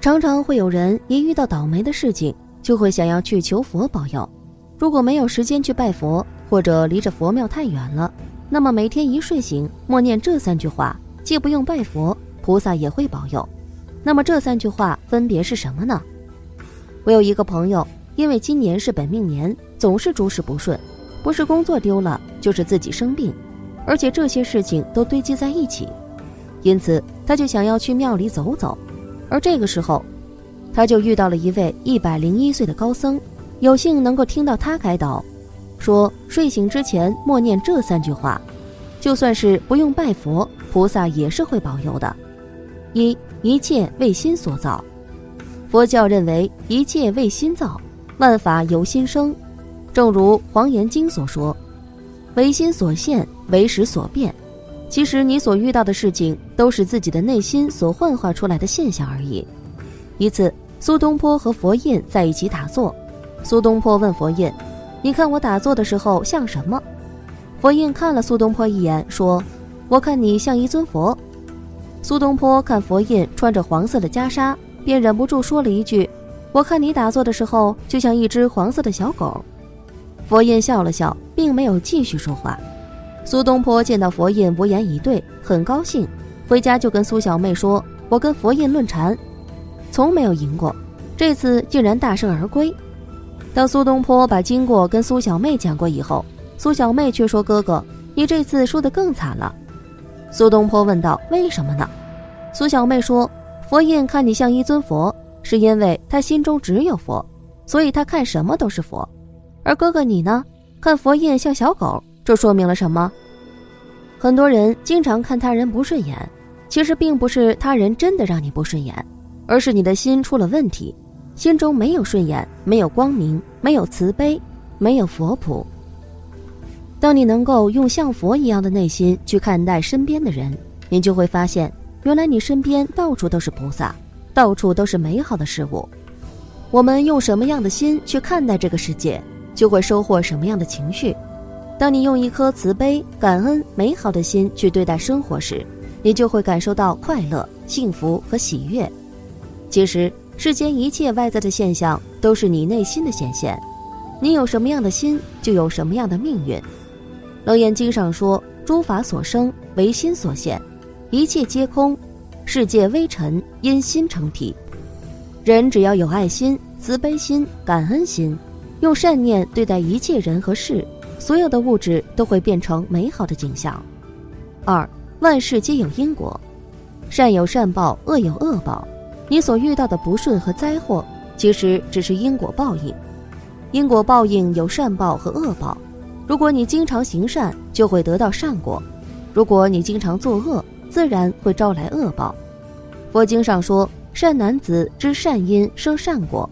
常常会有人一遇到倒霉的事情，就会想要去求佛保佑。如果没有时间去拜佛，或者离着佛庙太远了，那么每天一睡醒，默念这三句话，既不用拜佛，菩萨也会保佑。那么这三句话分别是什么呢？我有一个朋友，因为今年是本命年，总是诸事不顺，不是工作丢了，就是自己生病，而且这些事情都堆积在一起，因此他就想要去庙里走走。而这个时候，他就遇到了一位一百零一岁的高僧，有幸能够听到他开导，说睡醒之前默念这三句话，就算是不用拜佛，菩萨也是会保佑的。一一切为心所造，佛教认为一切为心造，万法由心生，正如《黄岩经》所说，唯心所现，唯识所变。其实你所遇到的事情都是自己的内心所幻化出来的现象而已。一次，苏东坡和佛印在一起打坐，苏东坡问佛印：“你看我打坐的时候像什么？”佛印看了苏东坡一眼，说：“我看你像一尊佛。”苏东坡看佛印穿着黄色的袈裟，便忍不住说了一句：“我看你打坐的时候就像一只黄色的小狗。”佛印笑了笑，并没有继续说话。苏东坡见到佛印无言以对，很高兴，回家就跟苏小妹说：“我跟佛印论禅，从没有赢过，这次竟然大胜而归。”当苏东坡把经过跟苏小妹讲过以后，苏小妹却说：“哥哥，你这次输得更惨了。”苏东坡问道：“为什么呢？”苏小妹说：“佛印看你像一尊佛，是因为他心中只有佛，所以他看什么都是佛；而哥哥你呢，看佛印像小狗。”这说明了什么？很多人经常看他人不顺眼，其实并不是他人真的让你不顺眼，而是你的心出了问题，心中没有顺眼，没有光明，没有慈悲，没有佛谱。当你能够用像佛一样的内心去看待身边的人，你就会发现，原来你身边到处都是菩萨，到处都是美好的事物。我们用什么样的心去看待这个世界，就会收获什么样的情绪。当你用一颗慈悲、感恩、美好的心去对待生活时，你就会感受到快乐、幸福和喜悦。其实，世间一切外在的现象都是你内心的显现。你有什么样的心，就有什么样的命运。《楞严经》上说：“诸法所生，唯心所现，一切皆空，世界微尘，因心成体。”人只要有爱心、慈悲心、感恩心，用善念对待一切人和事。所有的物质都会变成美好的景象。二，万事皆有因果，善有善报，恶有恶报。你所遇到的不顺和灾祸，其实只是因果报应。因果报应有善报和恶报。如果你经常行善，就会得到善果；如果你经常作恶，自然会招来恶报。佛经上说，善男子知善因生善果，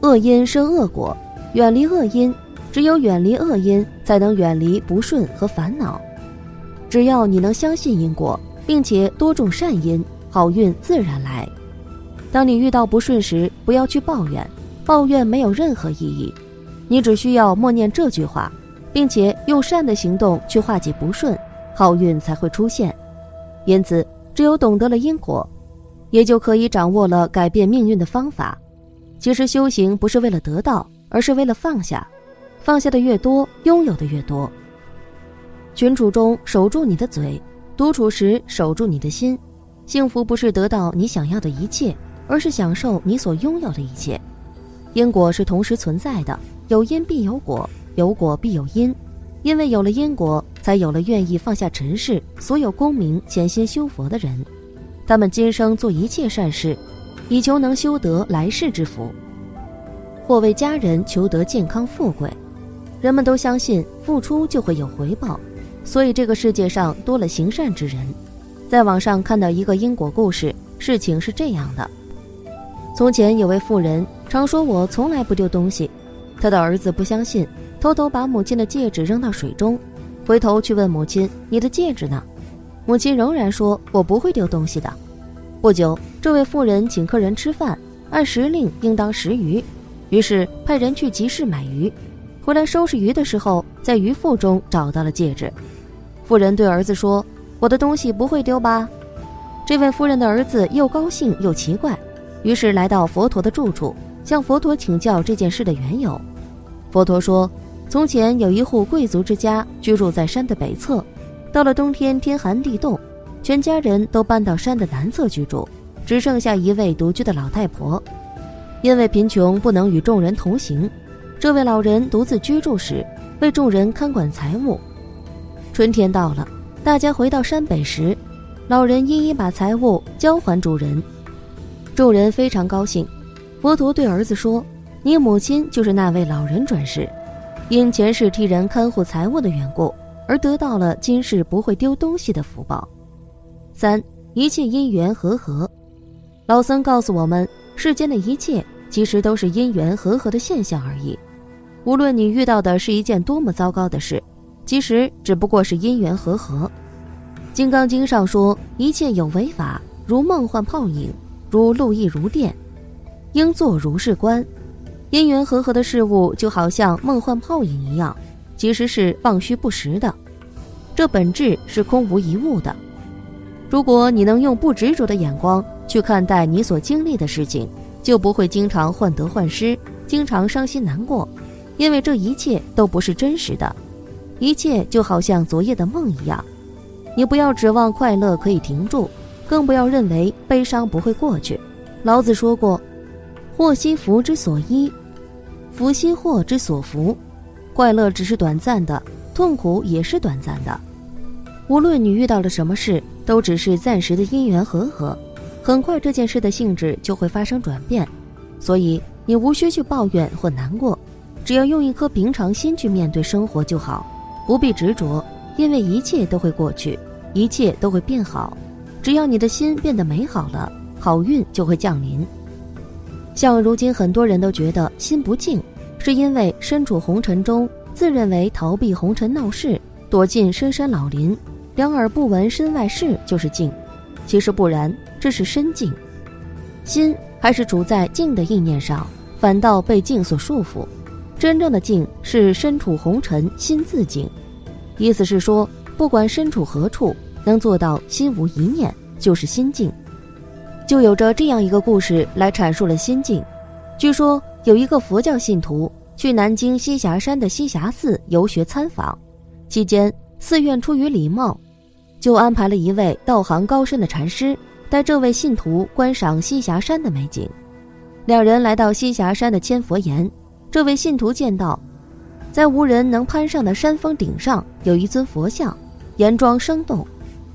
恶因生恶果，远离恶因。只有远离恶因，才能远离不顺和烦恼。只要你能相信因果，并且多种善因，好运自然来。当你遇到不顺时，不要去抱怨，抱怨没有任何意义。你只需要默念这句话，并且用善的行动去化解不顺，好运才会出现。因此，只有懂得了因果，也就可以掌握了改变命运的方法。其实修行不是为了得到，而是为了放下。放下的越多，拥有的越多。群处中守住你的嘴，独处时守住你的心。幸福不是得到你想要的一切，而是享受你所拥有的一切。因果是同时存在的，有因必有果，有果必有因。因为有了因果，才有了愿意放下尘世，所有功名，潜心修佛的人。他们今生做一切善事，以求能修得来世之福，或为家人求得健康富贵。人们都相信付出就会有回报，所以这个世界上多了行善之人。在网上看到一个因果故事，事情是这样的：从前有位妇人，常说我从来不丢东西，她的儿子不相信，偷偷把母亲的戒指扔到水中，回头去问母亲：“你的戒指呢？”母亲仍然说：“我不会丢东西的。”不久，这位妇人请客人吃饭，按时令应当食鱼，于是派人去集市买鱼。回来收拾鱼的时候，在鱼腹中找到了戒指。妇人对儿子说：“我的东西不会丢吧？”这位夫人的儿子又高兴又奇怪，于是来到佛陀的住处，向佛陀请教这件事的缘由。佛陀说：“从前有一户贵族之家，居住在山的北侧。到了冬天，天寒地冻，全家人都搬到山的南侧居住，只剩下一位独居的老太婆。因为贫穷，不能与众人同行。”这位老人独自居住时，为众人看管财物。春天到了，大家回到山北时，老人一一把财物交还主人。众人非常高兴。佛陀对儿子说：“你母亲就是那位老人转世，因前世替人看护财物的缘故，而得到了今世不会丢东西的福报。”三一切因缘和合。老僧告诉我们，世间的一切其实都是因缘和合的现象而已。无论你遇到的是一件多么糟糕的事，其实只不过是因缘和合。《金刚经》上说：“一切有为法，如梦幻泡影，如露亦如电，应作如是观。”因缘和合的事物就好像梦幻泡影一样，其实是妄虚不实的，这本质是空无一物的。如果你能用不执着的眼光去看待你所经历的事情，就不会经常患得患失，经常伤心难过。因为这一切都不是真实的，一切就好像昨夜的梦一样。你不要指望快乐可以停住，更不要认为悲伤不会过去。老子说过：“祸兮福之所依，福兮祸之所伏。”快乐只是短暂的，痛苦也是短暂的。无论你遇到了什么事，都只是暂时的因缘和合，很快这件事的性质就会发生转变。所以你无需去抱怨或难过。只要用一颗平常心去面对生活就好，不必执着，因为一切都会过去，一切都会变好。只要你的心变得美好了，好运就会降临。像如今很多人都觉得心不静，是因为身处红尘中，自认为逃避红尘闹市，躲进深山老林，两耳不闻身外事就是静。其实不然，这是身静，心还是处在静的意念上，反倒被静所束缚。真正的静是身处红尘心自静，意思是说，不管身处何处，能做到心无一念，就是心静。就有着这样一个故事来阐述了心静。据说有一个佛教信徒去南京栖霞山的栖霞寺游学参访，期间寺院出于礼貌，就安排了一位道行高深的禅师带这位信徒观赏栖霞山的美景。两人来到栖霞山的千佛岩。这位信徒见到，在无人能攀上的山峰顶上有一尊佛像，颜庄生动，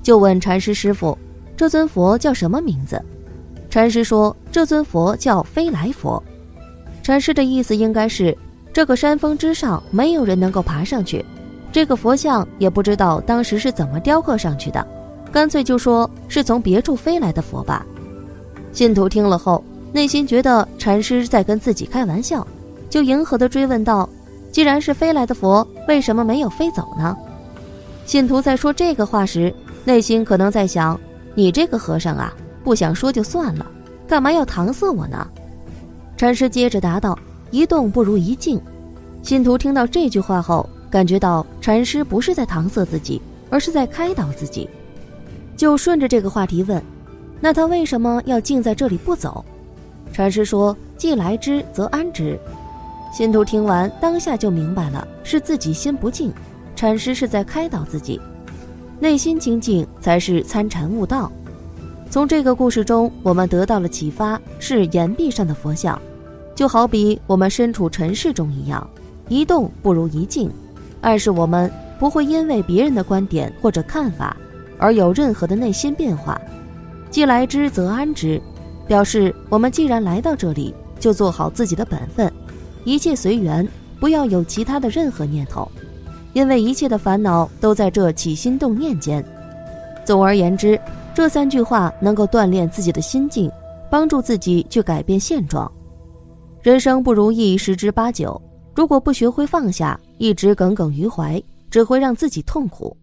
就问禅师师傅：“这尊佛叫什么名字？”禅师说：“这尊佛叫飞来佛。”禅师的意思应该是，这个山峰之上没有人能够爬上去，这个佛像也不知道当时是怎么雕刻上去的，干脆就说是从别处飞来的佛吧。信徒听了后，内心觉得禅师在跟自己开玩笑。就迎合的追问道：“既然是飞来的佛，为什么没有飞走呢？”信徒在说这个话时，内心可能在想：“你这个和尚啊，不想说就算了，干嘛要搪塞我呢？”禅师接着答道：“一动不如一静。”信徒听到这句话后，感觉到禅师不是在搪塞自己，而是在开导自己，就顺着这个话题问：“那他为什么要静在这里不走？”禅师说：“既来之，则安之。”信徒听完，当下就明白了，是自己心不静。禅师是在开导自己，内心清净才是参禅悟道。从这个故事中，我们得到了启发：是岩壁上的佛像，就好比我们身处尘世中一样，一动不如一静，暗示我们不会因为别人的观点或者看法而有任何的内心变化。既来之则安之，表示我们既然来到这里，就做好自己的本分。一切随缘，不要有其他的任何念头，因为一切的烦恼都在这起心动念间。总而言之，这三句话能够锻炼自己的心境，帮助自己去改变现状。人生不如意十之八九，如果不学会放下，一直耿耿于怀，只会让自己痛苦。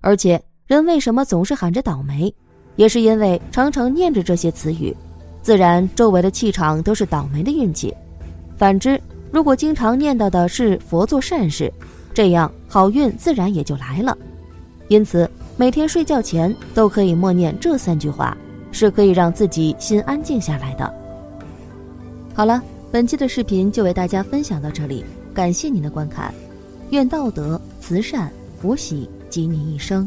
而且，人为什么总是喊着倒霉，也是因为常常念着这些词语，自然周围的气场都是倒霉的运气。反之，如果经常念叨的是佛做善事，这样好运自然也就来了。因此，每天睡觉前都可以默念这三句话，是可以让自己心安静下来的。好了，本期的视频就为大家分享到这里，感谢您的观看，愿道德、慈善、福喜及您一生。